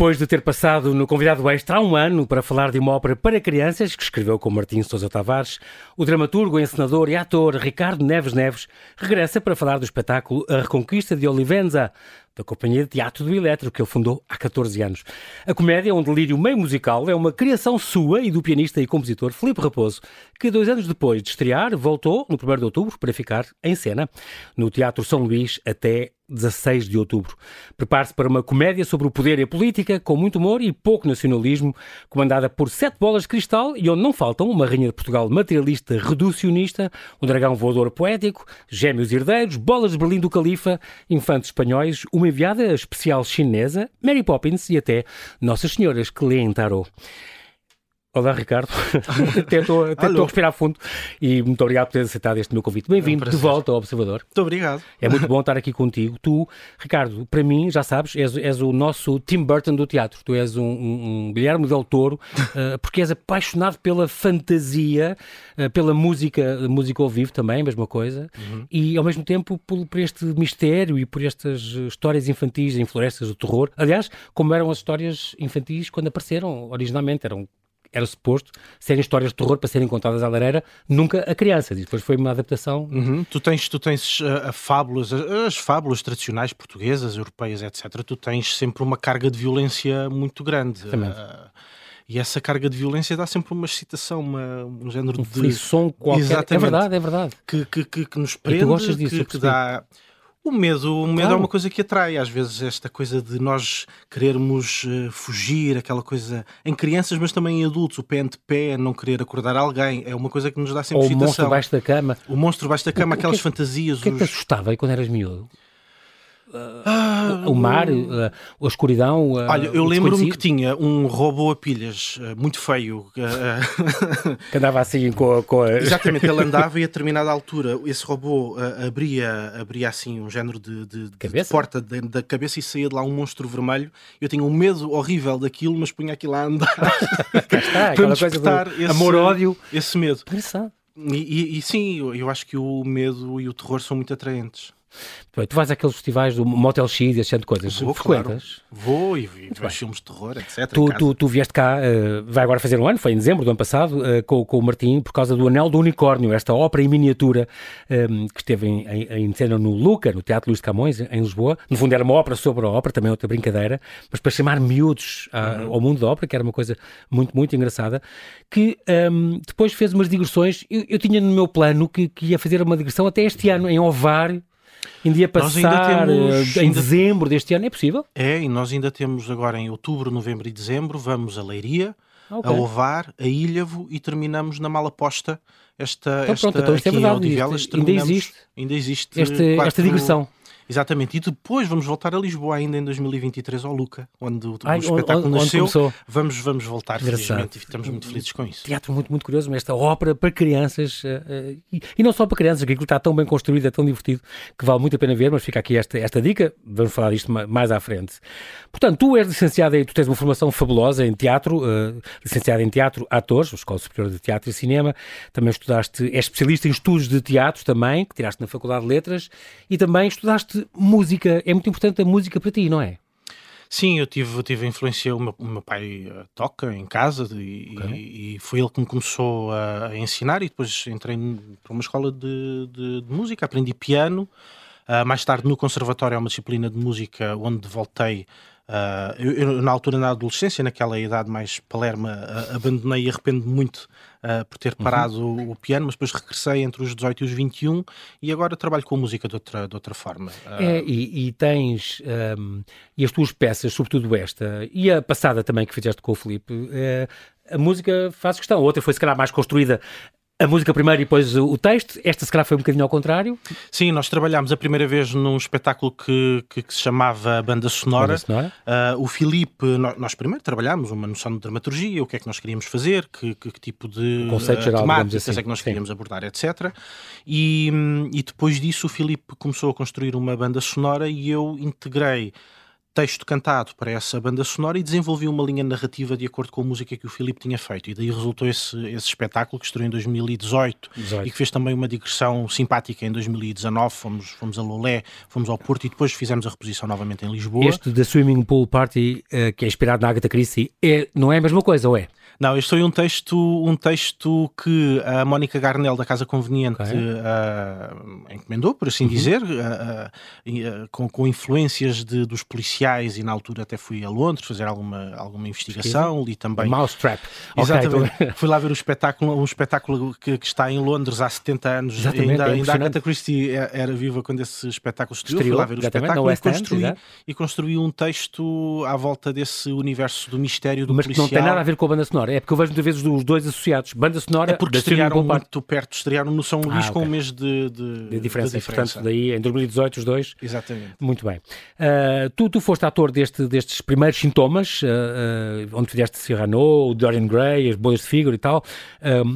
Depois de ter passado no convidado extra há um ano para falar de uma ópera para crianças que escreveu com Martim Sousa Tavares, o dramaturgo, encenador e ator Ricardo Neves Neves regressa para falar do espetáculo A Reconquista de Olivenza, da Companhia de Teatro do Eletro, que ele fundou há 14 anos. A comédia, um delírio meio musical, é uma criação sua e do pianista e compositor Filipe Raposo, que dois anos depois de estrear, voltou no 1 de outubro para ficar em cena no Teatro São Luís até 16 de outubro. Prepare-se para uma comédia sobre o poder e a política, com muito humor e pouco nacionalismo, comandada por sete bolas de cristal e onde não faltam uma rainha de Portugal materialista reducionista, um dragão voador poético, gêmeos herdeiros, bolas de Berlim do Califa, infantes espanhóis, uma enviada especial chinesa, Mary Poppins e até Nossas Senhoras que leem tarot. Olá, Ricardo. até estou a respirar fundo e muito obrigado por teres aceitado este meu convite. Bem-vindo é um de volta ao Observador. Muito obrigado. É muito bom estar aqui contigo. Tu, Ricardo, para mim, já sabes, és, és o nosso Tim Burton do teatro. Tu és um, um, um Guilherme Del Toro, uh, porque és apaixonado pela fantasia, uh, pela música, música ao vivo também, mesma coisa, uhum. e ao mesmo tempo por, por, este mistério e por estas histórias infantis em florestas do terror. Aliás, como eram as histórias infantis quando apareceram originalmente, eram era suposto serem histórias de terror para serem contadas à lareira, nunca a crianças. E depois foi uma adaptação. Uhum. Tu tens, tu tens uh, fábulas, as fábulas tradicionais portuguesas, europeias, etc. Tu tens sempre uma carga de violência muito grande. Uh, e essa carga de violência dá sempre uma excitação, uma, um género um de. Frisson qualquer. Exatamente. É verdade, é verdade. Que, que, que, que nos prende. E tu gostas disso, que, que dá. O medo, o medo é claro. é uma coisa que atrai, às vezes, esta coisa de nós querermos uh, fugir, aquela coisa em crianças, mas também em adultos, o pé ante pé, não querer acordar alguém, é uma coisa que nos dá sempre Ou excitação. o monstro baixo da cama. O monstro baixo da cama, o, aquelas o que, fantasias. O que é que te assustava aí quando eras miúdo? Uh, o mar, uh, a escuridão. Uh, Olha, eu lembro-me que tinha um robô a pilhas muito feio que andava assim com, com a... Exatamente, ele andava e a determinada altura esse robô abria, abria assim um género de, de, de porta de, da cabeça e saía de lá um monstro vermelho. Eu tinha um medo horrível daquilo, mas punha aquilo a andar Cá está, para despertar amor-ódio. Esse medo. E, e, e sim, eu, eu acho que o medo e o terror são muito atraentes. Tu vais àqueles festivais do Motel X e esse de coisas. Vou, Frequentas? Claro. Vou e, vejo filmes de terror, etc. Tu, tu, tu, vieste cá, uh, vai agora fazer um ano, foi em dezembro do ano passado, uh, com, com o Martim, por causa do Anel do Unicórnio, esta ópera em miniatura um, ehm, que esteve em, em, em, cena no Luca, no Teatro Luís de Camões, em Lisboa. No fundo era uma ópera sobre a ópera, também outra brincadeira, mas para chamar miúdos uhum. ao mundo da ópera, que era uma coisa muito, muito engraçada, que um, ehm, depois fez umas digressões. Eu, eu, tinha no meu plano que, que ia fazer uma digressão até este ano, em Ovar, Ainda ia passar temos, em ainda... dezembro deste ano, é possível? É, e nós ainda temos agora em outubro, novembro e dezembro, vamos a Leiria, okay. a Ovar, a Ilhavo e terminamos na Malaposta esta, então, esta pronto, então isto é verdade, ainda existe, ainda existe este, quatro, esta digressão. Exatamente, e depois vamos voltar a Lisboa ainda em 2023 ao Luca, onde o, Ai, o espetáculo onde, nasceu. Onde vamos, vamos voltar, felizmente, e estamos muito felizes com isso. Teatro muito, muito curioso, esta ópera para crianças, uh, e, e, não só para crianças, que aquilo está tão bem construído, é tão divertido, que vale muito a pena ver, mas fica aqui esta, esta dica, vamos falar disto mais à frente. Portanto, tu és licenciada e tu tens uma formação fabulosa em teatro, uh, licenciada em teatro, atores, Escola Superior de Teatro e Cinema, também estudaste, és especialista em estudos de teatro também, que tiraste na Faculdade de Letras, e também estudaste música, é muito importante a música para ti, não é? Sim, eu tive, eu tive a influência, o meu, o meu pai uh, toca em casa e, okay. e, e, foi ele que me começou a, a, ensinar e depois entrei para uma escola de, de, de música, aprendi piano, uh, mais tarde no conservatório é uma disciplina de música onde voltei Uh, eu, eu, na altura, na adolescência, naquela idade mais palerma, uh, abandonei e arrependo muito uh, por ter uhum. parado uhum. o, o, piano, mas depois regressei entre os 18 e os 21 e agora trabalho com a música de outra, de outra forma. É, e, e, tens, um, e as tuas peças, sobretudo esta, e a passada também que fizeste com o Felipe, eh, a música faz questão. A outra foi, se calhar, mais construída a música primeiro e depois o texto. Esta, se calhar, foi um bocadinho ao contrário. Sim, nós trabalhámos a primeira vez num espetáculo que, que, que se chamava Banda Sonora. Banda Sonora. Uh, o Filipe, nós, nós, primeiro trabalhámos uma noção de dramaturgia, o que é que nós queríamos fazer, que, que, que tipo de conceito geral, temáticas assim. é que nós queríamos Sim. abordar, etc. E, e depois disso o Filipe começou a construir uma banda sonora e eu integrei texto cantado para essa banda sonora e desenvolvi uma linha narrativa de acordo com a música que o Filipe tinha feito. E daí resultou esse, esse espetáculo que estreou em 2018 18. e que fez também uma digressão simpática em 2019. Fomos, fomos a Lolé, fomos ao Porto e depois fizemos a reposição novamente em Lisboa. Este da Swimming Pool Party, uh, que é inspirado na Agatha Christie, é, não é a mesma coisa, ou é? Não, este foi um texto, um texto que a Mónica Garnel da Casa Conveniente okay. uh, encomendou, por assim uhum. dizer, uh, uh, com, com influências de, dos policiais e na altura até fui a Londres fazer alguma, alguma investigação, li também... Mousetrap. Exatamente. Okay, fui lá ver o espetáculo, um espetáculo que, que, está em Londres há 70 anos. Exatamente, ainda, é ainda a Agatha Christie é, era viva quando esse espetáculo estreou. Fui lá ver o espetáculo e construí, e construí um texto à volta desse universo do mistério do Mas policial. Mas que não tem nada a ver com a banda sonora sonora? É porque eu vejo muitas vezes os dois associados. Banda sonora. É porque estrearam muito perto, estrearam no São Luís ah, okay. com um mês de, de, de diferença. De diferença. Portanto, daí em 2018 os dois. Exatamente. Muito bem. Uh, tu, tu foste ator deste, destes primeiros sintomas, uh, uh, onde fizeste Cyrano, o Dorian Gray, as boias de figura e tal,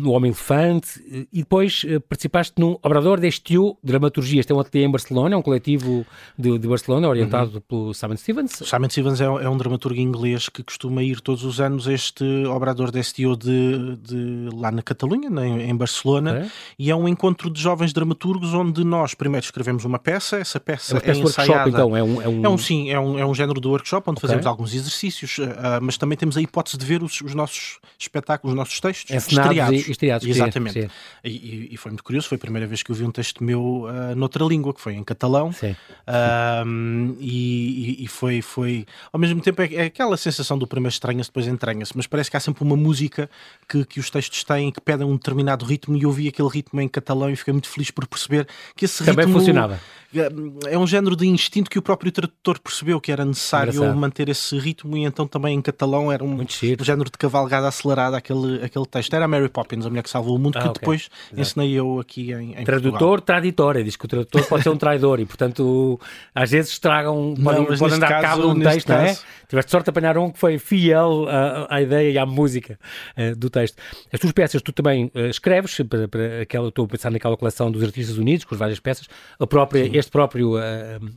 o Homem-Elefante, e depois participaste num Obrador deste Dramaturgia. Este é um ateliê em Barcelona, é um coletivo de, de Barcelona, orientado uhum. pelo Simon Stevens. Simon Stevens é, é um dramaturgo inglês que costuma ir todos os anos a este Obrador organizador da STO de, de, lá na Catalunha, em Barcelona, é. e é um encontro de jovens dramaturgos onde nós primeiro escrevemos uma peça, essa peça é, é ensaiada. então, é um, é um... É um sim, é um, é um género de workshop onde okay. fazemos alguns exercícios, uh, mas também temos a hipótese de ver os, os nossos espetáculos, os nossos textos estreados. E, estreados. Exatamente. E, e, foi muito curioso, foi a primeira vez que eu vi um texto meu uh, noutra língua, que foi em catalão. Uh, e, e, foi, foi, ao mesmo tempo, é, é aquela sensação do primeiro estranha-se, depois entranha-se, mas parece que há sempre uma uma música que, que os textos têm que pedem um determinado ritmo e eu ouvi aquele ritmo em catalão e fiquei muito feliz por perceber que esse Também ritmo funcionava. É, é um género de instinto que o próprio tradutor percebeu que era necessário Engraçado. manter esse ritmo e então também em catalão era um, um género de cavalgada acelerada aquele, aquele texto. Era a Mary Poppins, a mulher que salvou o mundo, ah, que okay. depois Exato. ensinei eu aqui em, em Tradutor Portugal. traditório, diz que o tradutor pode ser um traidor e portanto às vezes estragam, podem dar caso, cabo de um texto, caso... não é? Tiveste sorte de apanhar um que foi fiel à, à ideia e à música uh, do texto. As tuas peças tu também uh, escreves, para, para aquela, estou a pensar naquela coleção dos Artistas Unidos, com as várias peças, a própria, este próprio, uh,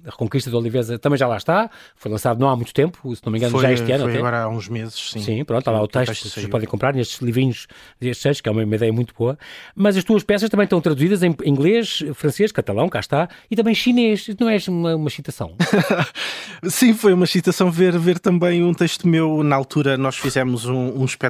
a Reconquista de Oliveza também já lá está, foi lançado não há muito tempo, se não me engano, foi, já este ano. Foi até. agora há uns meses, sim. Sim, pronto, está lá o texto, texto vocês podem comprar nestes livrinhos destes textos, que é uma, uma, ideia muito boa. Mas as tuas peças também estão traduzidas em inglês, francês, catalão, cá está, e também chinês. Não és uma, uma citação? sim, foi uma citação ver, ver também um texto meu. Na altura, nós fizemos um, um espetáculo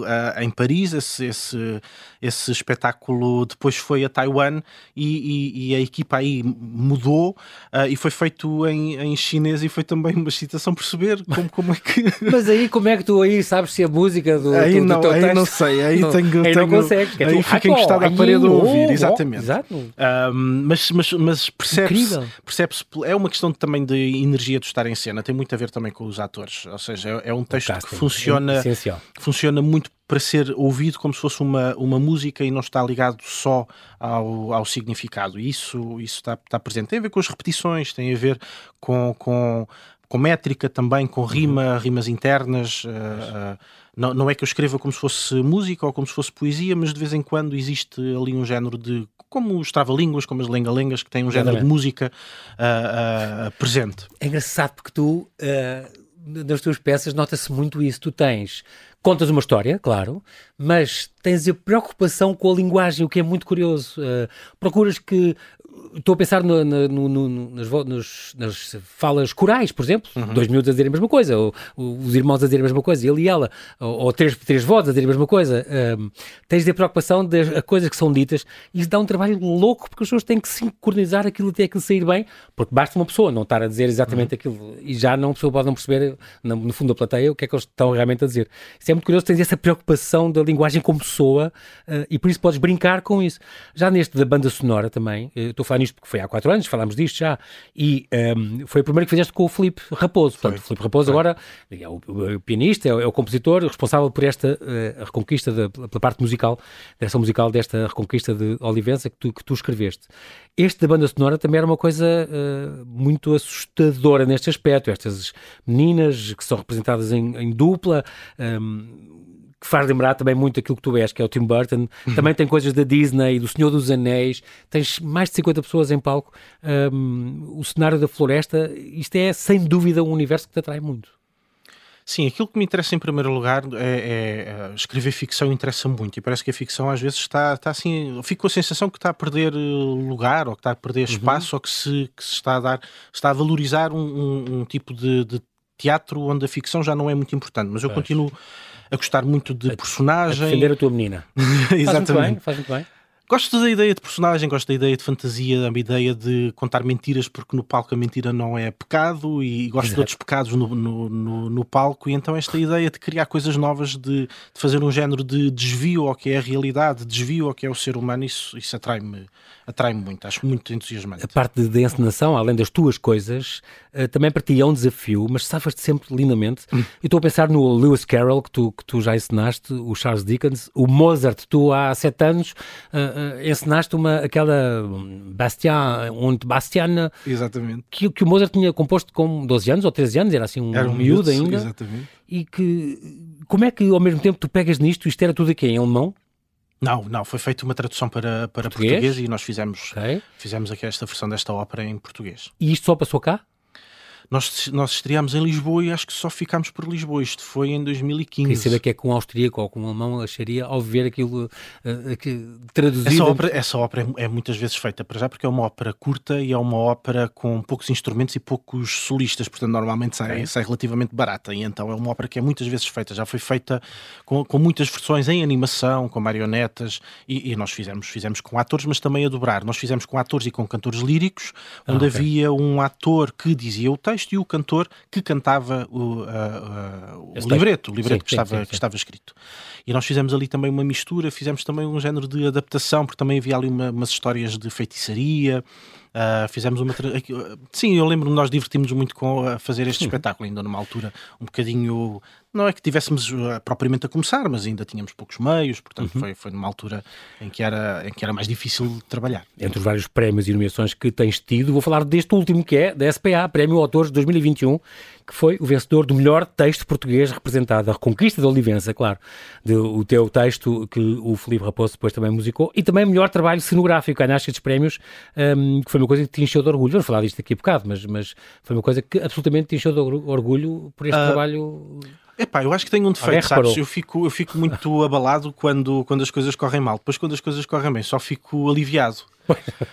uh, em Paris, esse, esse, esse espetáculo depois foi a Taiwan e, e, e a equipa aí mudou uh, e foi feito em, em chinês e foi também uma excitação perceber como, como é que... Mas aí como é que tu aí sabes se a música do, aí do, não, do aí texto... não sei, aí não, tenho... Aí tenho, não consegues. Aí fica encostado à parede a ouvir, exatamente. exato. mas, mas, mas percebe-se, percebe é uma questão também de energia de estar em cena, tem muito a ver também com os atores, ou seja, é, é um texto que funciona, é funciona muito para ser ouvido como se fosse uma, uma música e não está ligado só ao, ao significado. Isso, isso está, está presente. Tem a ver com as repetições, tem a ver com, com, com métrica também, com rima, uhum. rimas internas. Uh, uh, não, não é que eu escreva como se fosse música ou como se fosse poesia, mas de vez em quando existe ali um género de. como os trava-línguas, como as lenga-lengas, que têm um género Exatamente. de música uh, presente. É engraçado porque tu nas tuas peças nota-se muito isso. Tu tens, contas uma história, claro, mas tens a preocupação com a linguagem, o que é muito curioso. Uh, procuras que estou a pensar no, no, no, nas, nos, nas, falas corais, por exemplo, uhum. dois minutos a dizer a mesma coisa, ou, os irmãos a dizer a mesma coisa, ele e ela, ou, ou três, três vozes a dizer a mesma coisa. Um, tens de ter preocupação das coisas que são ditas e isso dá um trabalho louco porque as pessoas têm que sincronizar aquilo até aquilo sair bem, porque basta uma pessoa não estar a dizer exatamente uhum. aquilo e já não, a pessoa pode não perceber, no, fundo da plateia, o que é que eles estão realmente a dizer. Isso é muito curioso, tens essa preocupação da linguagem como pessoa uh, e por isso podes brincar com isso. Já neste da banda sonora também, estou a falar nisto porque foi há quatro anos, falámos disto já, e um, foi o primeiro que fizeste com o Filipe Raposo. Portanto, o Filipe Raposo foi. agora é o, o pianista, é o, é o, compositor responsável por esta uh, reconquista da, pela parte musical, dessa musical desta reconquista de Olivença que tu, que tu escreveste. Este da banda sonora também era uma coisa uh, muito assustadora neste aspecto. Estas meninas que são representadas em, em dupla. Um, que faz lembrar também muito aquilo que tu és, que é o Tim Burton. Uhum. Também tem coisas da Disney, do Senhor dos Anéis. Tens mais de 50 pessoas em palco. Um, o cenário da floresta, isto é sem dúvida um universo que te atrai muito. Sim, aquilo que me interessa em primeiro lugar é, é, é escrever ficção interessa muito e parece que a ficção às vezes está, está assim, fico com a sensação que está a perder eh, lugar ou que está a perder uhum. espaço ou que se, que se está a dar, está a valorizar um, um, um tipo de, de, teatro onde a ficção já não é muito importante, mas eu pois. continuo a gostar muito de personagem. A defender a tua menina. Exatamente. Faz muito bem, faz muito bem. Gosto da ideia de personagem, gosto da ideia de fantasia, da ideia de contar mentiras, porque no palco a mentira não é pecado, e gosto Exato. de outros pecados no, no, no, no, palco, e então esta ideia de criar coisas novas, de, de, fazer um género de desvio ao que é a realidade, desvio ao que é o ser humano, isso, isso atrai-me atrai muito, acho muito entusiasmante. A parte da encenação, além das tuas coisas, uh, também para ti é um desafio, mas safas-te sempre lindamente. Hum. Eu estou a pensar no Lewis Carroll, que tu, que tu já encenaste, o Charles Dickens, o Mozart, tu há sete anos uh, uh, encenaste uma, aquela Bastien, und Bastiana, exatamente. Que, que o Mozart tinha composto com 12 anos ou 13 anos, era assim um, era um miúdo ainda. Exatamente. E que, como é que ao mesmo tempo tu pegas nisto, isto era tudo aqui em alemão? Não, não, foi feita uma tradução para, para português? português, e nós fizemos, okay. fizemos aqui esta versão desta ópera em português. E isto só passou cá? Nós, nós estreámos em Lisboa e acho que só ficámos por Lisboa. Isto foi em 2015. Queria saber que é com um austríaco ou com um alemão acharia ao ver aquilo uh, traduzido. Essa ópera, essa ópera é, é, muitas vezes feita para já porque é uma ópera curta e é uma ópera com poucos instrumentos e poucos solistas, portanto normalmente sai, sai relativamente barata. E então é uma ópera que é muitas vezes feita. Já foi feita com, com muitas versões em animação, com marionetas e, e, nós fizemos, fizemos com atores, mas também a dobrar. Nós fizemos com atores e com cantores líricos, onde ah, okay. havia um ator que dizia o texto texto e o cantor que cantava o, uh, uh, o livreto, o livreto sim, que, sim, estava, sim, que estava escrito. E nós fizemos ali também uma mistura, fizemos também um género de adaptação, porque também havia ali uma, umas histórias de feitiçaria. Uh, fizemos uma. Sim, eu lembro-me, nós divertimos muito com a fazer este espetáculo, ainda numa altura um bocadinho não é que tivéssemos uh, propriamente a começar, mas ainda tínhamos poucos meios, portanto uhum. foi, foi numa altura em que, era, em que era mais difícil trabalhar. Entre os vários prémios e nomeações que tens tido, vou falar deste último que é da SPA, Prémio Autores 2021, que foi o vencedor do melhor texto português representado, a Reconquista da Olivença, claro, de, o teu texto que o Felipe Raposo depois também musicou, e também melhor trabalho cenográfico, ganhaste estes prémios, um, que foi uma coisa que te encheu de orgulho. Vamos falar disto daqui a bocado, mas, mas foi uma coisa que absolutamente te encheu de orgulho por este uh... trabalho Epá, eu acho que tenho um defeito, sabes? Eu fico, eu fico muito abalado quando, quando as coisas correm mal. Depois, quando as coisas correm bem, só fico aliviado.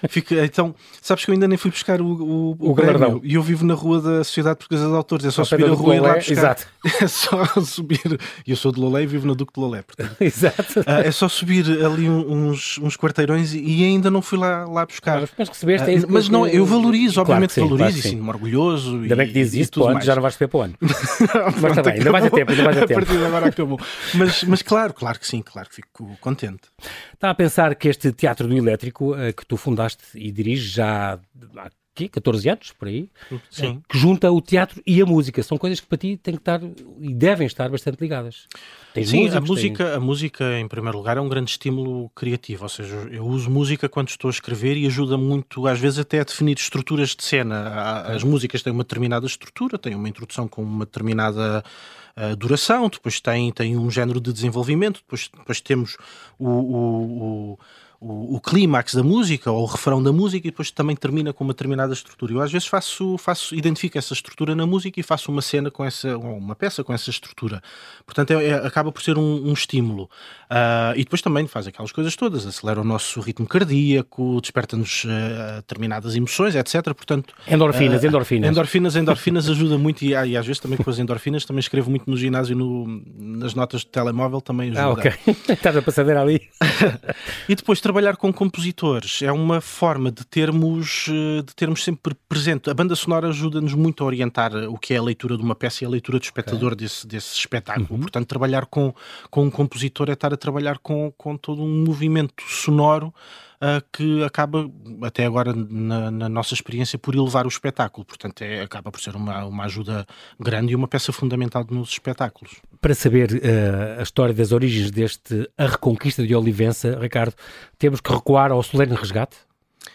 Fica, então, sabes que eu ainda nem fui buscar o, o, o, o galardão. E eu vivo na rua da Sociedade Portuguesa de Autores. É só subir a rua e lá buscar. Exato. É só subir. E eu sou de Lolé e vivo no Duque de Lolé. Portanto. Exato. Uh, é só subir ali uns, uns quarteirões e ainda não fui lá, lá buscar. Mas, mas recebeste uh, isso Mas não, eu valorizo, obviamente claro sim, valorizo claro e sinto-me orgulhoso. Ainda bem que dizes isso, pô, já não vais receber para o ano. mas está bem, ainda vais a tempo, ainda vais a tempo. A partir de agora acabou. Mas, mas claro, claro que sim, claro que fico contente. Está a pensar que este Teatro do Elétrico uh, que tu fundaste e dirige já há aqui, 14 anos, por aí, Sim. que junta o teatro e a música. São coisas que para ti têm que estar e devem estar bastante ligadas. Tens Sim, músicos, a música, a música, em primeiro lugar, é um grande estímulo criativo, ou seja, eu uso música quando estou a escrever e ajuda muito, às vezes, até a definir estruturas de cena. As músicas têm uma determinada estrutura, têm uma introdução com uma determinada uh, duração, depois tem, tem um género de desenvolvimento, depois, depois temos o, o, o o, o clímax da música ou o refrão da música e depois também termina com uma determinada estrutura. Eu às vezes faço, faço identifico essa estrutura na música e faço uma cena com essa, ou uma peça com essa estrutura. Portanto, é, é, acaba por ser um, um estímulo. Uh, e depois também faz aquelas coisas todas, acelera o nosso ritmo cardíaco, desperta-nos uh, determinadas emoções, etc. Portanto, endorfinas, uh, endorfinas. Endorfinas, endorfinas ajuda muito e, e, às vezes também com as endorfinas também escrevo muito no ginásio, no, nas notas de telemóvel também ajuda. Ah, ok. Estás a passadeira ali. e depois trabalhar com compositores é uma forma de termos, eh, de termos sempre presente. A banda sonora ajuda-nos muito a orientar o que é a leitura de uma peça e a leitura do espectador okay. desse, desse espetáculo. Uhum. Portanto, trabalhar com, com um compositor é estar a trabalhar com, com todo um movimento sonoro que acaba, até agora na, na, nossa experiência, por elevar o espetáculo. Portanto, é, acaba por ser uma, uma ajuda grande e uma peça fundamental nos espetáculos. Para saber uh, a história das origens deste A Reconquista de Olivença, Ricardo, temos que recuar ao Solene Resgate?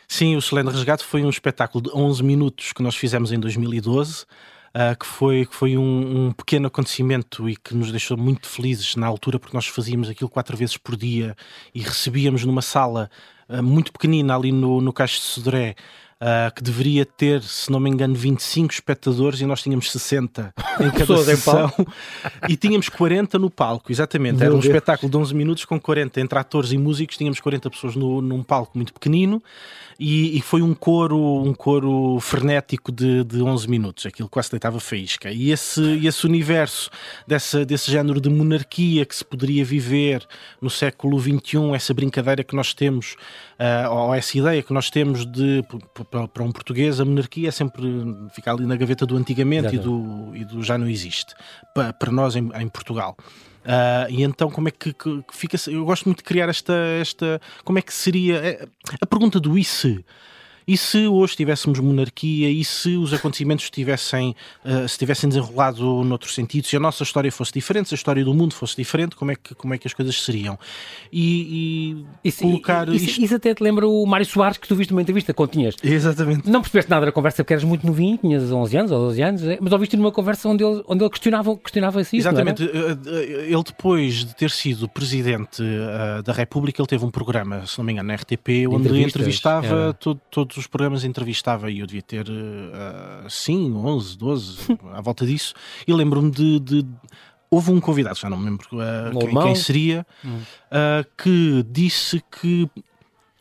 Sim, o Solene Resgate foi um espetáculo de 11 minutos que nós fizemos em 2012. Uh, que foi, que foi um, um, pequeno acontecimento e que nos deixou muito felizes na altura, porque nós fazíamos aquilo quatro vezes por dia e recebíamos numa sala muito pequenina ali no, no Caixo de Sodré uh, que deveria ter, se não me engano, 25 espectadores e nós tínhamos 60 em cada sessão e tínhamos 40 no palco, exatamente. Meu Era um Deus. espetáculo de 11 minutos com 40 entre atores e músicos, tínhamos 40 pessoas no, num palco muito pequenino e, e, foi um coro, um coro frenético de, de 11 minutos, aquilo quase deitava faísca. E esse, esse universo dessa, desse género de monarquia que se poderia viver no século XXI, essa brincadeira que nós temos, uh, ou essa ideia que nós temos de, para um português, a monarquia é sempre ficar ali na gaveta do antigamente e do, e do já não existe, para, para nós em, em Portugal. Uh, e então como é que, que, fica? Eu gosto muito de criar esta, esta. Como é que seria é, a pergunta do e se? E se hoje tivéssemos monarquia e se os acontecimentos tivessem, uh, se tivessem desenrolado noutro sentido, se a nossa história fosse diferente, se a história do mundo fosse diferente, como é que, como é que as coisas seriam? E, e isso, colocar. Isso, isto... isso, até te lembra o Mário Soares que tu viste numa entrevista quando tinhas. Exatamente. Não percebeste nada da conversa porque eras muito novinho, tinhas 11 anos ou 12 anos, é? mas ouviste numa conversa onde ele, onde ele questionava, questionava isso. Exatamente. Eh, eh, ele depois de ter sido presidente uh, da República, ele teve um programa, se não me engano, na RTP, onde entrevistava todo, todos os programas entrevistava, e eu devia ter, uh, sim, 11, 12, à volta disso, e lembro-me de, de houve um convidado, já não me lembro uh, quem, quem, seria, uh, que disse que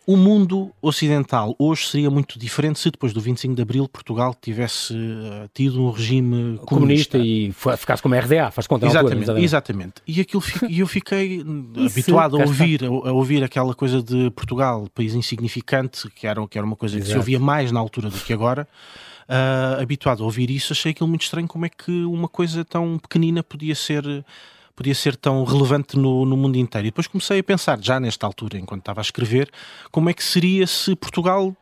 o mundo ocidental hoje seria muito diferente se depois do 25 de Abril Portugal tivesse uh, tido um regime comunista, comunista e ficasse como RDA, faz conta exatamente, altura, exatamente. E aquilo eu fiquei habituado a ouvir, a, a, ouvir aquela coisa de Portugal, país insignificante, que era, que era uma coisa Exato. que se ouvia mais na altura do que agora. Uh, habituado a ouvir isso, achei aquilo muito estranho como é que uma coisa tão pequenina podia ser podia ser tão relevante no, no mundo inteiro. E depois comecei a pensar, já nesta altura, enquanto estava a escrever, como é que seria se Portugal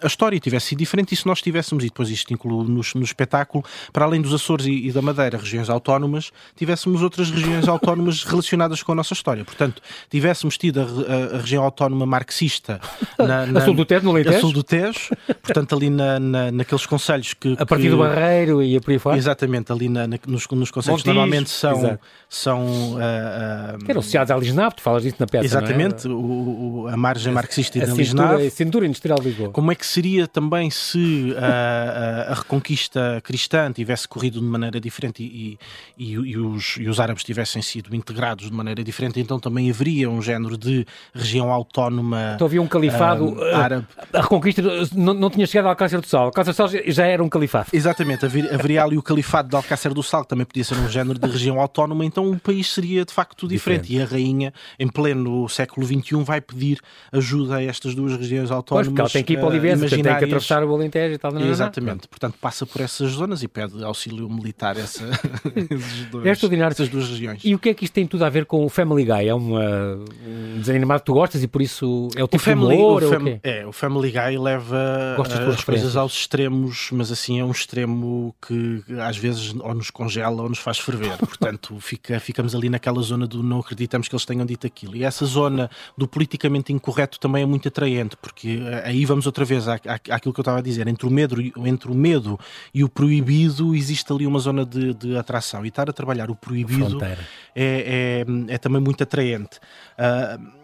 a história tivesse sido diferente e se nós tivéssemos, e depois isto inclui no, no espetáculo, para além dos Açores e, e, da Madeira, regiões autónomas, tivéssemos outras regiões autónomas relacionadas com a nossa história. Portanto, tivéssemos tido a, a, a região autónoma marxista na, na, a sul do Tejo, no Alentejo. A sul do Tejo, portanto, ali na, na, naqueles conselhos que... A partir que, do Barreiro e a por aí fora? Exatamente, ali na, nos, nos conselhos que normalmente são... são uh, uh, que eram associados à Lisnave, tu falas disso na peça, Exatamente, é? o, o, a margem marxista a, da Lisnave. A cintura industrial de Lisboa. Como é que seria também se a, a, a reconquista cristã tivesse corrido de maneira diferente e, e, e, os, e, os, árabes tivessem sido integrados de maneira diferente, então também haveria um género de região autónoma. Então havia um califado uh, árabe. A, reconquista não, não tinha chegado ao Alcácer do Sal. Alcácer do Sal já era um califado. Exatamente, haveria, haveria ali o califado de Alcácer do Sal, que também podia ser um género de região autónoma, então o país seria de facto diferente. diferente. E a rainha, em pleno século XXI, vai pedir ajuda a estas duas regiões autónomas. Pois, porque ela tem que ir para o Tem que atravessar o Alentejo e tal. Não, Exatamente, não. portanto passa por essas zonas e pede auxílio militar essa, dois, é extraordinário. essas duas regiões. E o que é que isto tem tudo a ver com o Family Guy? É uma, um desenho animado que tu gostas e por isso é o tipo o family, de humor? O fam é, o Family Guy leva as coisas aos extremos, mas assim é um extremo que às vezes ou nos congela ou nos faz ferver. Portanto, fica, ficamos ali naquela zona do não acreditamos que eles tenham dito aquilo. E essa zona do politicamente incorreto também é muito atraente, porque eh, aí vamos outra vez à, à, àquilo que eu estava a dizer, entre o medo, entre o medo e o proibido existe ali uma zona de, de atração. E estar a trabalhar o proibido é, é, é, também muito atraente. Uh,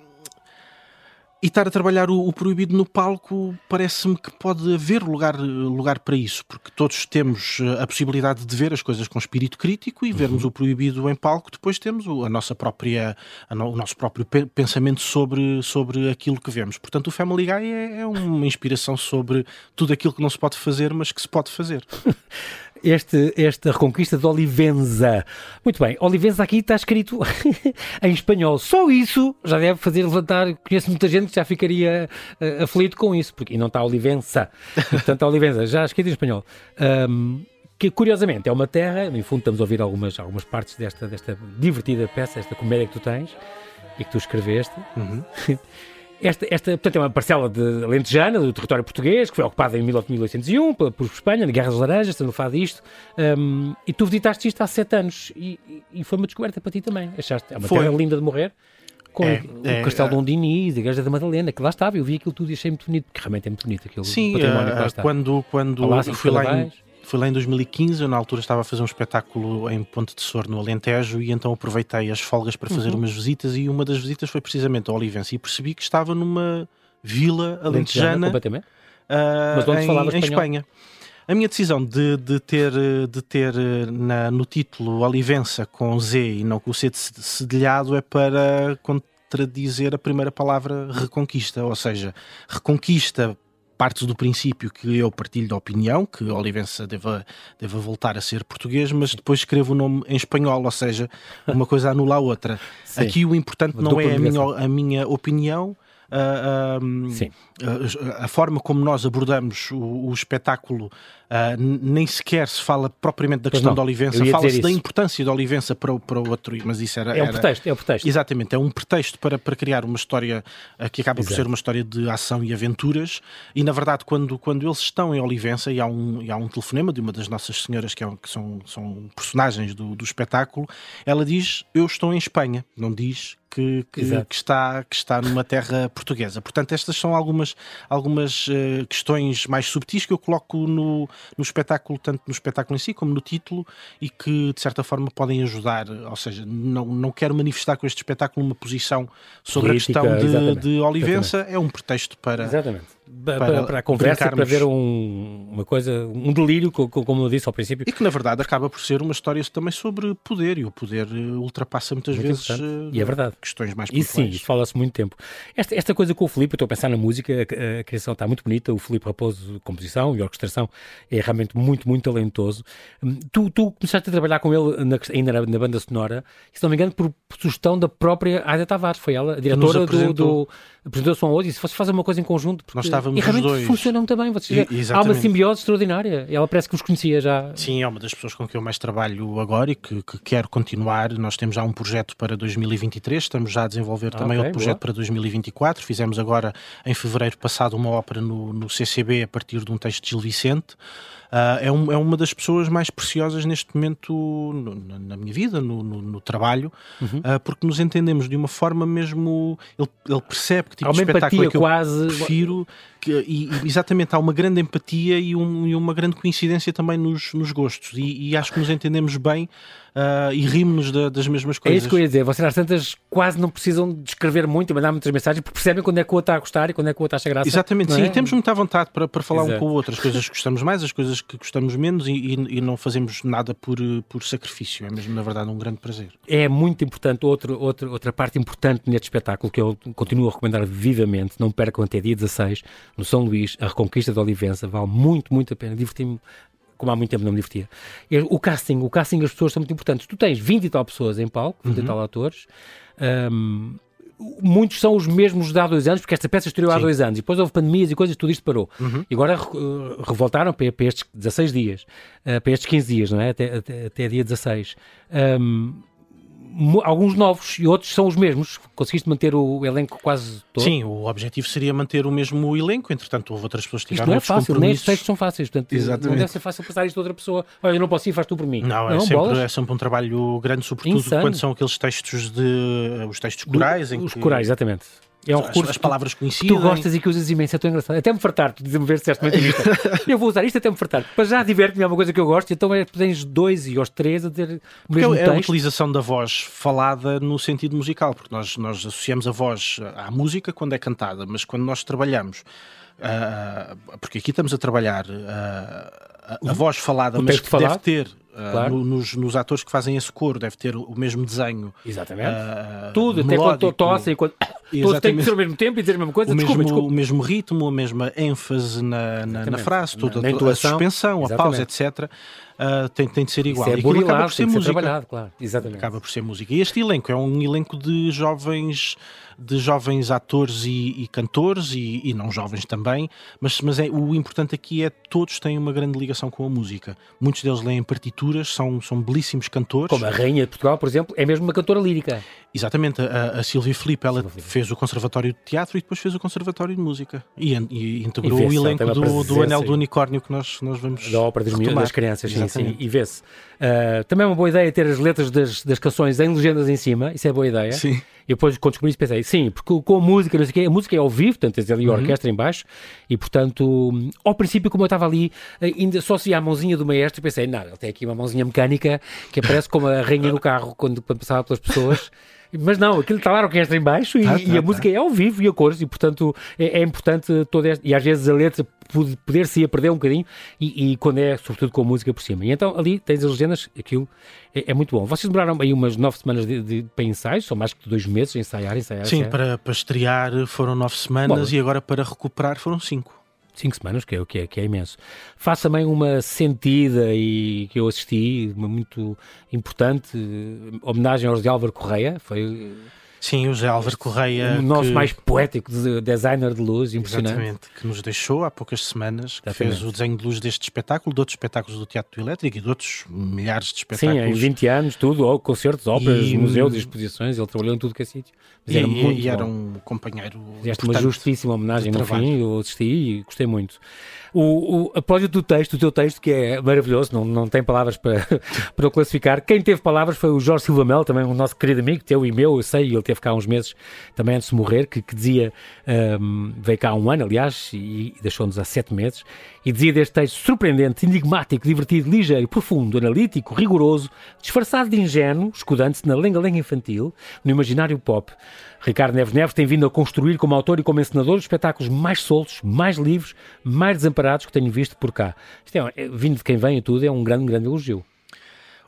e estar a trabalhar o, o proibido no palco parece-me que pode haver lugar, lugar para isso, porque todos temos eh, a possibilidade de ver as coisas com espírito crítico e vermos uhum. o proibido em palco, depois temos a nossa própria, a no, o nosso próprio pensamento sobre, sobre aquilo que vemos. Portanto, o Family Guy é, é uma inspiração sobre tudo aquilo que não se pode fazer, mas que se pode fazer. este, esta reconquista de Olivenza. Muito bem, Olivenza aqui está escrito em espanhol. Só isso já deve fazer levantar. Conheço muita gente que já ficaria uh, aflito com isso, porque e não está Olivença. Portanto, Olivenza já escrito em espanhol. Um, que curiosamente é uma terra, no fundo estamos a ouvir algumas, algumas partes desta, desta divertida peça, esta comédia que tu tens e que tu escreveste. Uhum. Esta, esta, portanto, é uma parcela de alentejana, do território português, que foi ocupada em 1801 por, por Espanha, na Guerra das Laranjas, estamos a falar disto, um, e tu visitaste isto há sete anos, e, e, foi uma descoberta para ti também. Achaste, é uma foi. terra linda de morrer, com é, o é, Castelo é, Dom Dinis, a Igreja da Madalena, que lá estava, eu vi aquilo tudo e achei muito bonito, porque realmente é muito bonito aquilo, Sim, património que lá está. quando, quando Palácio fui lá em, Foi lá em 2015, eu na altura estava a fazer um espetáculo em Ponte de Sor, no Alentejo, e então aproveitei as folgas para fazer uhum. umas visitas, e uma das visitas foi precisamente a Olivença, e percebi que estava numa vila alentejana, completamente. Uh, Mas onde em, em Espanha. A minha decisão de, de ter, de ter na, no título Olivença com Z e não com o C de cedilhado é para contradizer a primeira palavra reconquista, ou seja, reconquista parte do princípio que eu partilho da opinião que Olivença deva, deva voltar a ser português, mas depois escrevo o nome em espanhol, ou seja, uma coisa anula a outra. Sim. Aqui o importante não é a minha, a minha opinião, a, a, forma como nós abordamos o, o espetáculo Uh, nem sequer se fala propriamente da questão da Olivença, fala-se da importância da Olivença para, para o outro, mas isso era... É um era, pretexto, é um pretexto. Exatamente, é um pretexto para, para criar uma história uh, que acaba Exato. por ser uma história de ação e aventuras, e na verdade quando, quando eles estão em Olivença, e há um, e há um telefonema de uma das nossas senhoras que, é, que são, são personagens do, do espetáculo, ela diz, eu estou em Espanha, não diz que, que, que, está, que está numa terra portuguesa. Portanto, estas são algumas, algumas uh, questões mais subtis que eu coloco no, no espetáculo, tanto no espetáculo em si como no título, e que de certa forma podem ajudar. Ou seja, não, não quero manifestar com este espetáculo uma posição sobre Política, a questão de, de Olivença, exatamente. é um pretexto para. Exatamente para, para, para a conversa, para ver um, uma coisa, um delírio, como eu disse ao princípio. E que na verdade acaba por ser uma história também sobre poder, e o poder eh, ultrapassa muitas muito vezes e é verdade. questões mais pessoais. E sim, isso fala-se muito tempo. Esta, esta coisa com o Filipe, eu estou a pensar na música, a, a criação está muito bonita, o Filipe Raposo, composição e orquestração, é realmente muito, muito talentoso. Hum, tu, tu começaste a trabalhar com ele na, ainda na, na, banda sonora, se não me engano, por sugestão da própria Aida Tavares, foi ela, a diretora do, do apresentou som hoje e se vocês fazem uma coisa em conjunto, porque nós estávamos e realmente os dois. funcionam também. Vocês e, há uma simbiose extraordinária. Ela parece que vos conhecia já. Sim, é uma das pessoas com quem eu mais trabalho agora e que, que quero continuar. Nós temos já um projeto para 2023, estamos já a desenvolver ah, também okay, outro projeto boa. para 2024. Fizemos agora em fevereiro passado uma ópera no, no CCB a partir de um texto de Gil Vicente. Uh, é, um, é, uma das pessoas mais preciosas neste momento no, na minha vida, no, no, no trabalho, uhum. uh, porque nos entendemos de uma forma mesmo. Ele, ele percebe que tipo de espetáculo é que quase... eu prefiro, que, e, exatamente há uma grande empatia e, um, e uma grande coincidência também nos, nos gostos, e, e, acho que nos entendemos bem uh, e rimos-nos das mesmas coisas. É isso que eu ia dizer, vocês às tantas quase não precisam de escrever muito e mandar muitas mensagens, porque percebem quando é que o outro está a gostar e quando é que o outro acha graça. Exatamente, sim, é? e temos muita vontade para, para falar Exato. um com o outro, as coisas que gostamos mais, as coisas que gostamos menos e, e, e, não fazemos nada por, por sacrifício, é mesmo na verdade um grande prazer. É muito importante, outro, outro, outra parte importante neste espetáculo que eu continuo a recomendar vivamente, não percam até dia 16, no São Luís, a Reconquista de Olivença, vale muito, muito a pena, diverti-me como há muito tempo não me divertia. O casting, o casting as pessoas são muito importantes. Tu tens 20 e tal pessoas em palco, 20 uhum. e tal atores, um, muitos são os mesmos de há dois anos, porque esta peça estreou há dois anos, e depois houve pandemias e coisas, tudo isto parou. Uhum. E agora uh, revoltaram para, para, estes 16 dias, uh, para estes 15 dias, não é? Até, até, até dia 16. Um, alguns novos e outros são os mesmos. Conseguiste manter o elenco quase todo? Sim, o objetivo seria manter o mesmo elenco, entretanto houve outras pessoas que tiveram Isto não é fácil, nem os textos são fáceis, portanto Exatamente. não deve ser fácil passar isto a outra pessoa. Olha, eu não posso ir, faz tu por mim. Não, é, sempre, é sempre um trabalho grande, sobretudo Insano. quando são aqueles textos de... os textos corais. Do, em os que... corais, exatamente. É um as, recurso as palavras conhecidas. Tu gostas e que usas imenso, é tão engraçado. Até me fartar, tu dizer-me ver se Eu vou usar isto até me fartar. Mas já diverte-me, é uma coisa que eu gosto, então é, tens dois e os três a dizer o mesmo é. É a utilização da voz falada no sentido musical, porque nós, nós associamos a voz à música quando é cantada, mas quando nós trabalhamos, uh, porque aqui estamos a trabalhar. Uh, a, a, voz falada, mas que falado? deve ter claro. no, nos, nos, atores que fazem esse coro deve ter o mesmo desenho. Exatamente. Uh, Tudo, até quando tossem, quando todos têm que ser ao mesmo tempo e dizer a mesma coisa. O, desculpa, mesmo, desculpa. o mesmo ritmo, a mesma ênfase na, na, na frase, tudo, na, na a suspensão, Exatamente. a pausa, etc. Uh, tem, tem de ser igual. Isso é burilado, acaba por ser música. Ser trabalhado, claro. Exatamente. Acaba por ser música. E este elenco é um elenco de jovens de jovens atores e, e cantores e, e, não jovens também, mas, mas é, o importante aqui é todos têm uma grande ligação com a música. Muitos deles leem partituras, são, são belíssimos cantores. Como a Rainha de Portugal, por exemplo, é mesmo uma cantora lírica. Exatamente, a, a Silvia Felipe, ela fez o Conservatório de Teatro e depois fez o Conservatório de Música e, e integrou e o elenco do, do Anel do Unicórnio que nós, nós vamos. Da ópera das, das crianças, sim, sim, e vê-se. Uh, também é uma boa ideia ter as letras das, das canções em legendas em cima, isso é boa ideia. Sim. E depois, quando descobri isso, pensei, sim, porque com a música, não sei o quê, a música é ao vivo, portanto, tens ali a uhum. orquestra em baixo, e portanto, ao princípio, como eu estava ali, ainda só se a mãozinha do maestro, pensei, não, ele tem aqui uma mãozinha mecânica que aparece como a rainha no carro quando passava pelas pessoas. Mas não, aquilo está lá a orquestra em baixo e, ah, e a tá, música tá. é ao vivo e a cores e portanto é, é importante toda esta, e às vezes a letra poder-se ir a perder um bocadinho e, e, quando é sobretudo com a música por cima. E então ali tens as legendas, aquilo é, é muito bom. Vocês demoraram aí umas nove semanas de, de, para ensaios, são mais que dois meses a ensaiar, ensaiar. Sim, Para, para estrear foram nove semanas bom, e agora para recuperar foram cinco cinco semanas, que é, que é, que é imenso. Faço também uma sentida e que eu assisti, uma muito importante homenagem ao José Álvaro Correia, foi Sim, o José Álvaro Correia. O nosso que... mais poético designer de luz, impressionante. Exatamente, que nos deixou há poucas semanas, que fez o desenho de luz deste espetáculo, de outros espetáculos do Teatro Elétrico e de outros milhares de espetáculos. Sim, em 20 anos, tudo, concertos, óperas, e... museus, exposições, ele trabalhou em tudo que é sítio. Mas e, era, muito e era um companheiro. Fizeste uma justíssima homenagem no fim, eu assisti e gostei muito. O, o, a do texto, o teu texto, que é maravilhoso, não, não tem palavras para, para o classificar. Quem teve palavras foi o Jorge Silva Mel, também um nosso querido amigo, teu e meu, eu sei, ele teve cá uns meses também antes de morrer, que, que dizia, um, veio cá há um ano, aliás, e, e deixou-nos há sete meses, e dizia deste texto surpreendente, enigmático, divertido, ligeiro, profundo, analítico, rigoroso, disfarçado de ingênuo, escudando-se na lenga-lenga infantil, no imaginário pop. Ricardo Neves Neves tem vindo a construir como autor e como encenador os espetáculos mais soltos, mais livres, mais desamparados que tenho visto por cá. Isto é vindo de quem vem e tudo, é um grande, grande elogio.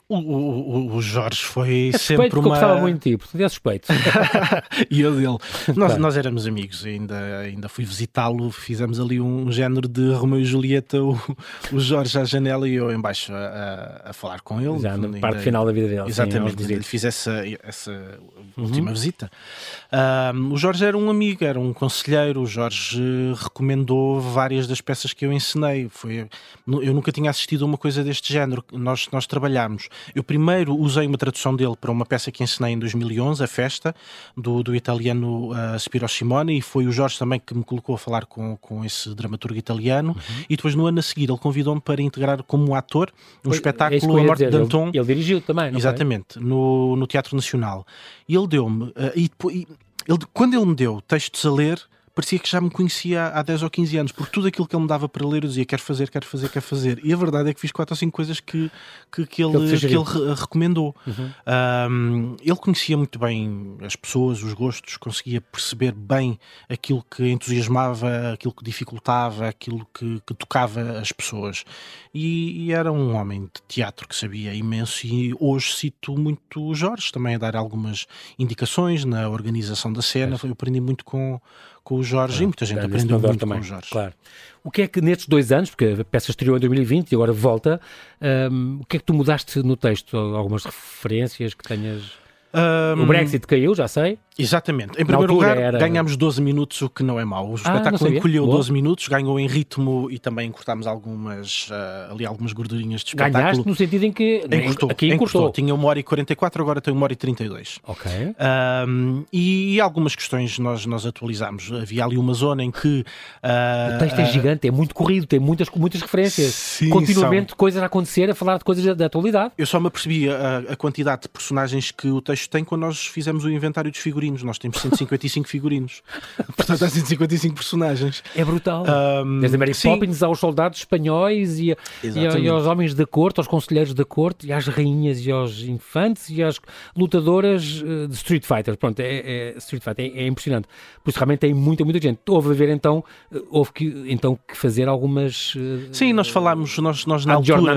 O, o, o, Jorge foi é sempre uma... eu gostava muito de ti, portanto é suspeito. e eu dele. Nós, nós éramos amigos, ainda, ainda fui visitá-lo, fizemos ali um género de Romeu e Julieta, o, o Jorge à janela e eu embaixo a, a, a falar com ele. Já na parte final da vida dele. Exatamente, sim, fiz essa, essa uhum. última visita. Um, o Jorge era um amigo, era um conselheiro, o Jorge recomendou várias das peças que eu ensinei. Foi, eu nunca tinha assistido a uma coisa deste género, nós, nós trabalhámos eu primeiro usei uma tradução dele para uma peça que ensinei em 2011, A Festa, do, do italiano uh, Spiro Simone, e foi o Jorge também que me colocou a falar com, com esse dramaturgo italiano. Uhum. E depois, no ano a seguir, ele convidou-me para integrar como ator um foi, espetáculo é A Morte dizer, de Anton. Ele, ele, dirigiu também, não Exatamente, no, no Teatro Nacional. E ele deu-me, uh, e, e ele, quando ele me deu textos a ler, parecia que já me conhecia há 10 ou 15 anos, porque tudo aquilo que ele me dava para ler eu dizia quero fazer, quero fazer, quero fazer. E a verdade é que fiz 4 ou 5 coisas que, que, que ele, que ele re recomendou. Uhum. Um, ele conhecia muito bem as pessoas, os gostos, conseguia perceber bem aquilo que entusiasmava, aquilo que dificultava, aquilo que, que tocava as pessoas. E, e, era um homem de teatro que sabia imenso. E hoje cito muito o Jorge também a dar algumas indicações na organização da cena. É. Eu aprendi muito com com o Jorge e muita gente aprendeu muito também, com o Jorge. Claro. O que é que nestes dois anos, porque a peça estreou em 2020 e agora volta, um, o que é que tu mudaste no texto? Algumas referências que tenhas... Um, o Brexit caiu, já sei. Exatamente. Em primeiro lugar, era... ganhamos 12 minutos, o que não é mau. O ah, espetáculo ah, encolheu 12 minutos, ganhou em ritmo e também encurtámos algumas, uh, ali algumas gordurinhas de espetáculo. Ganhaste no sentido em que encurtou, aqui encurtou. encurtou. Tinha 1 hora e 44, agora tem 1 hora e 32. Ok. Um, e, algumas questões nós, nós atualizámos. Havia ali uma zona em que... Uh, o texto é gigante, é muito corrido, tem muitas, muitas referências. Sim, Continuamente são... coisas a acontecer, a falar de coisas da atualidade. Eu só me apercebi a, a quantidade de personagens que o texto tem quando nós fizemos o inventário dos figurinos. Nós temos 150 155 figurinos. Portanto, há 155 personagens. É brutal. Um, Desde a Mary sim. Poppins aos soldados espanhóis e, e, e, aos homens da corte, aos conselheiros da corte, e às rainhas e aos infantes e às lutadoras eh, de Street Fighter. Pronto, é, é Street Fighter é, é, impressionante. Por isso realmente tem muita, muita gente. Houve a ver então, eh, houve que, então que fazer algumas. Eh, sim, nós falámos, nós, nós na altura.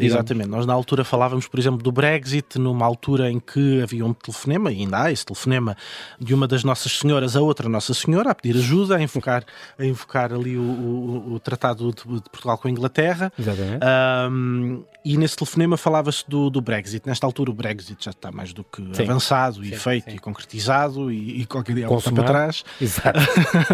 Exatamente, nós na altura falávamos, por exemplo, do Brexit, numa altura em que havia um telefonema, e ainda há esse telefonema, de uma das nossas Senhoras a outra Nossa Senhora a pedir ajuda, a invocar, a invocar ali o, o, o Tratado de, de, Portugal com a Inglaterra. Exatamente. Um, e nesse telefonema falava-se do, do, Brexit. Nesta altura o Brexit já está mais do que sim. avançado sim, e feito sim. e concretizado e, e qualquer dia volta para trás. Exato.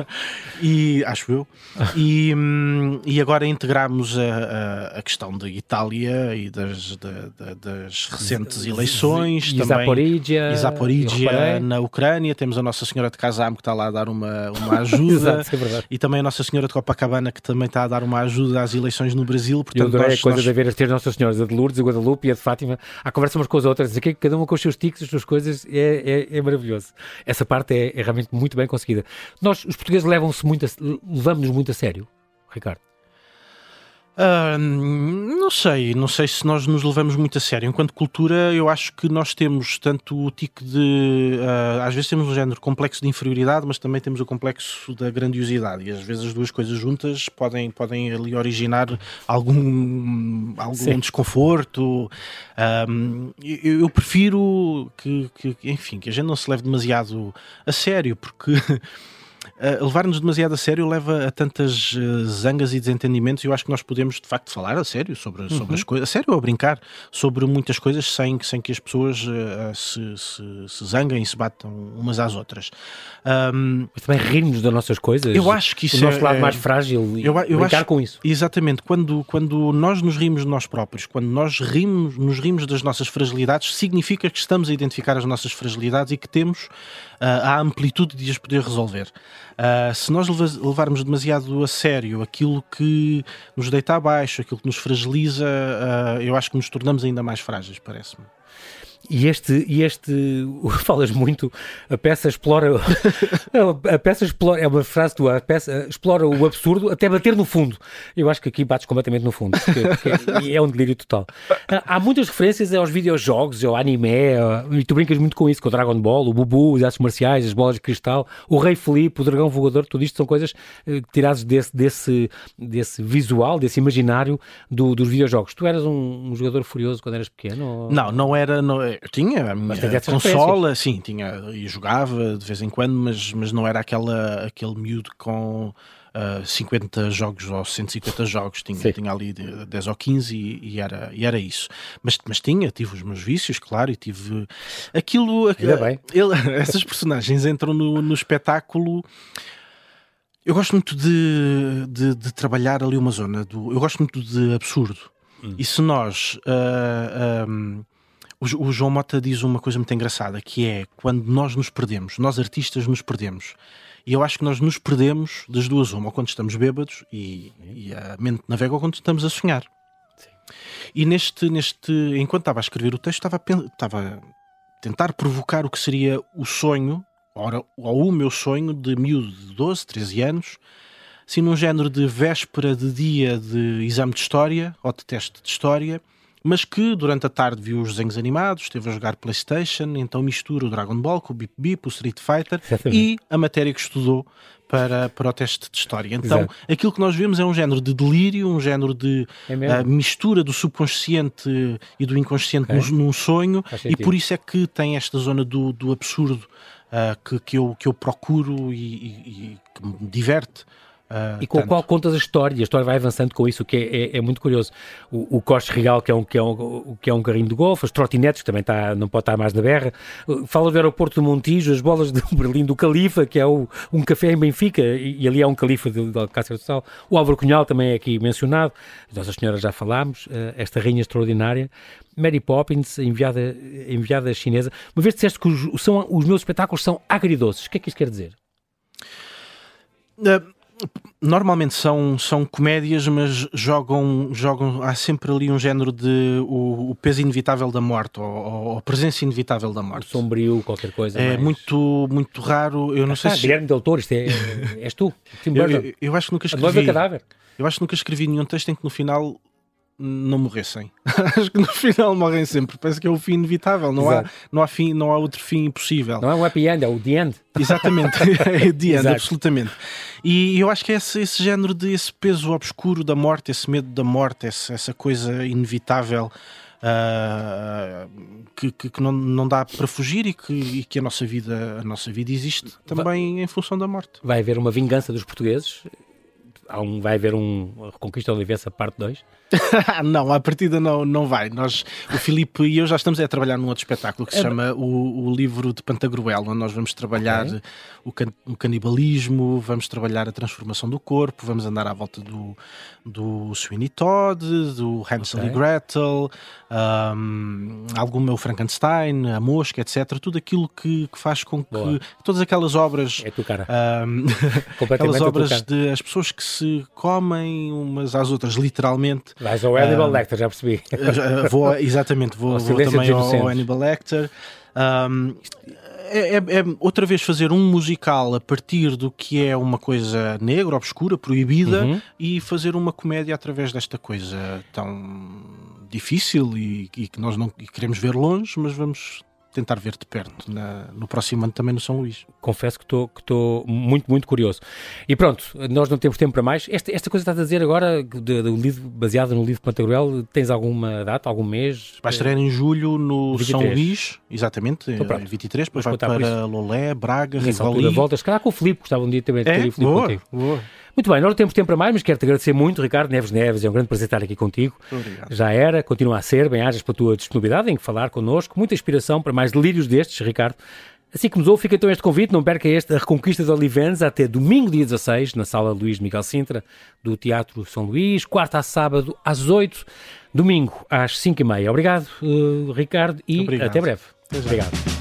e acho eu. E, hum, e agora integramos a, a, a, questão da Itália e das, da, da, das recentes eleições. E também, Zaporizhia. E Zaporizhia na Ucrânia. Temos a Nossa Senhora de Kazam que está lá a dar uma, uma ajuda. Exato, é verdade. E também a Nossa Senhora de Copacabana que também está a dar uma ajuda às eleições no Brasil. Portanto, Eu adorei nós, a coisa nós... de haver as três Nossas Senhoras, a de Lourdes, a Guadalupe e a de Fátima, a conversa umas com as outras, dizer que cada uma com os seus tiques, as suas coisas, é, é, é maravilhoso. Essa parte é, é, realmente muito bem conseguida. Nós, os portugueses, levam-se muito, levamos-nos muito a sério, Ricardo. Uh, não sei, não sei se nós nos levamos muito a sério. Enquanto cultura, eu acho que nós temos tanto o tique de. Uh, às vezes temos um género complexo de inferioridade, mas também temos o complexo da grandiosidade. E às vezes as duas coisas juntas podem, podem ali originar algum, algum desconforto. eu, eu, prefiro que, que, enfim, que a gente não se leve demasiado a sério, porque. uh, levar-nos demasiado a sério leva a tantas uh, zangas e desentendimentos. E eu acho que nós podemos, de facto, falar a sério sobre, uhum. sobre as coisas, a sério ou a brincar sobre muitas coisas sem, sem que as pessoas uh, se, se, se zanguem e se batam umas às outras. Um, Mas também rirmos das nossas coisas. Eu acho que isso o nosso é, lado é, mais frágil e eu, eu brincar acho, com isso. Exatamente. Quando, quando nós nos rimos de nós próprios, quando nós rimos, nos rimos das nossas fragilidades, significa que estamos a identificar as nossas fragilidades e que temos a amplitude de as poder resolver. Uh, se nós levarmos demasiado a sério aquilo que nos deita abaixo, aquilo que nos fragiliza, uh, eu acho que nos tornamos ainda mais frágeis, parece-me. E este, e este, falas muito, a peça explora, a peça explora, é uma frase tua, a peça explora o absurdo até bater no fundo. Eu acho que aqui bates completamente no fundo, porque, porque é um delírio total. Há muitas referências aos videojogos, ao anime, e tu brincas muito com isso, com o Dragon Ball, o Bubu, os artes marciais, as bolas de cristal, o Rei Felipe, o Dragão Voador, tudo isto são coisas eh, tiradas desse, desse, desse visual, desse imaginário do, dos videojogos. Tu eras um, um, jogador furioso quando eras pequeno? Ou... Não, não era, não, eu tinha a minha consola, sim, tinha e jogava de vez em quando, mas, mas não era aquela, aquele miúdo com uh, 50 jogos ou 150 jogos, tinha, tinha ali 10 ou 15 e, e, era, e era isso. Mas, mas tinha, tive os meus vícios, claro, e tive aquilo. Ainda bem. Ele, essas personagens entram no, no espetáculo. Eu gosto muito de, de, de, trabalhar ali uma zona do. Eu gosto muito de absurdo. Hum. E se nós. Uh, um, o, João Mota diz uma coisa muito engraçada, que é quando nós nos perdemos, nós artistas nos perdemos. E eu acho que nós nos perdemos das duas uma, ou quando estamos bêbados e, e a mente navega, ou quando estamos a sonhar. Sim. E neste, neste, enquanto estava a escrever o texto, estava a, estava a tentar provocar o que seria o sonho, ou, ou o meu sonho de miúdo de 12, 13 anos, assim num género de véspera de dia de exame de história, ou de teste de história, mas que durante a tarde viu os desenhos animados, esteve a jogar Playstation, então mistura o Dragon Ball com o Bip Bip, o Street Fighter Exatamente. e a matéria que estudou para, para o teste de história. Então, Exato. aquilo que nós vemos é um género de delírio, um género de é uh, mistura do subconsciente e do inconsciente okay. num, num sonho, e por isso é que tem esta zona do, do absurdo uh, que, que, eu, que eu procuro e, e, e que me diverte. Uh, e com o qual contas a história, a história vai avançando com isso, o que é, é, é, muito curioso. O, o Coste Regal, que é, um, que, é um, que é um carrinho de golfe, as trotinetes, que também está, não pode estar mais na berra. Fala do aeroporto do Montijo, as bolas de Berlim do Califa, que é o, um café em Benfica, e, e ali é um Califa de, de Alcácer do Sal. O Álvaro Cunhal também é aqui mencionado, Nossa Senhora já falámos, uh, esta rainha extraordinária. Mary Poppins, enviada, enviada chinesa. Uma vez disseste que os, são, os meus espetáculos são agridoces. O que é que isso quer dizer? Uh Normalmente são, são comédias, mas jogam, jogam. Há sempre ali um género de o, o peso inevitável da morte, ou, ou, a presença inevitável da morte. O sombrio, qualquer coisa. É mais... muito, muito raro. Eu não ah, sei se. Guilherme Del Toro, isto é, és tu. eu, eu, eu, acho que nunca escrevi. cadáver. Eu acho que nunca escrevi nenhum texto em que no final não morressem. Acho que no final morrem sempre. Parece que é o fim inevitável. Não, há, não, há, fim, não há outro fim possível. Não é um happy end, é o the end. Exatamente, é the end, Exato. absolutamente. E eu acho que é esse, esse género de esse peso obscuro da morte, esse medo da morte, essa, essa coisa inevitável. Uh, que, que, que, não, não dá para fugir e que, e que a nossa vida a nossa vida existe também vai, em função da morte. Vai haver uma vingança dos portugueses um, vai haver um Reconquista de Olivença parte 2? não, a partida não, não vai. Nós, o Filipe e eu já estamos a trabalhar num outro espetáculo que se é... chama o, o Livro de Pantagruel, onde nós vamos trabalhar okay. o, can, o, canibalismo, vamos trabalhar a transformação do corpo, vamos andar à volta do, do Sweeney Todd, do Hansel okay. e Gretel, um, algum o Frankenstein, a Mosca, etc. Tudo aquilo que, que faz com que Boa. todas aquelas obras. É tu, cara. Um, aquelas obras de as pessoas que se comem umas às outras, literalmente. Vais ao Hannibal uh, Lecter, já percebi. Vou, exatamente, vou, vou também ao, ao Hannibal Lecter. Um, é, é, é, outra vez fazer um musical a partir do que é uma coisa negra, obscura, proibida uhum. e fazer uma comédia através desta coisa tão difícil e, e que nós não queremos ver longe, mas vamos tentar ver de perto na, no próximo ano também no São Luís. Confesso que estou que muito, muito curioso. E pronto, nós não temos tempo para mais. Esta, esta coisa que estás a dizer agora, do livro baseado no livro de Pantagruel, tens alguma data, algum mês? Vai estrear em julho no 23. São Luís, exatamente, então, pronto. 23, depois vai para Lolé, Braga, Rivoli. voltas, calhar com o Filipe, gostava um dia também de ter é? o Filipe contigo. Boa. Muito bem, nós não temos tempo para mais, mas quero-te agradecer muito, Ricardo Neves Neves. É um grande prazer estar aqui contigo. Obrigado. Já era, continua a ser. Bem-ajas pela tua disponibilidade em falar connosco. Muita inspiração para mais delírios destes, Ricardo. Assim que nos ouve, fica então este convite, não perca este, a Reconquista de Olivenza, até domingo, dia 16, na Sala Luís Miguel Sintra, do Teatro São Luís, quarta a sábado, às 8, domingo, às 5 e meia. Obrigado, uh, Ricardo, e Obrigado. até breve. Obrigado.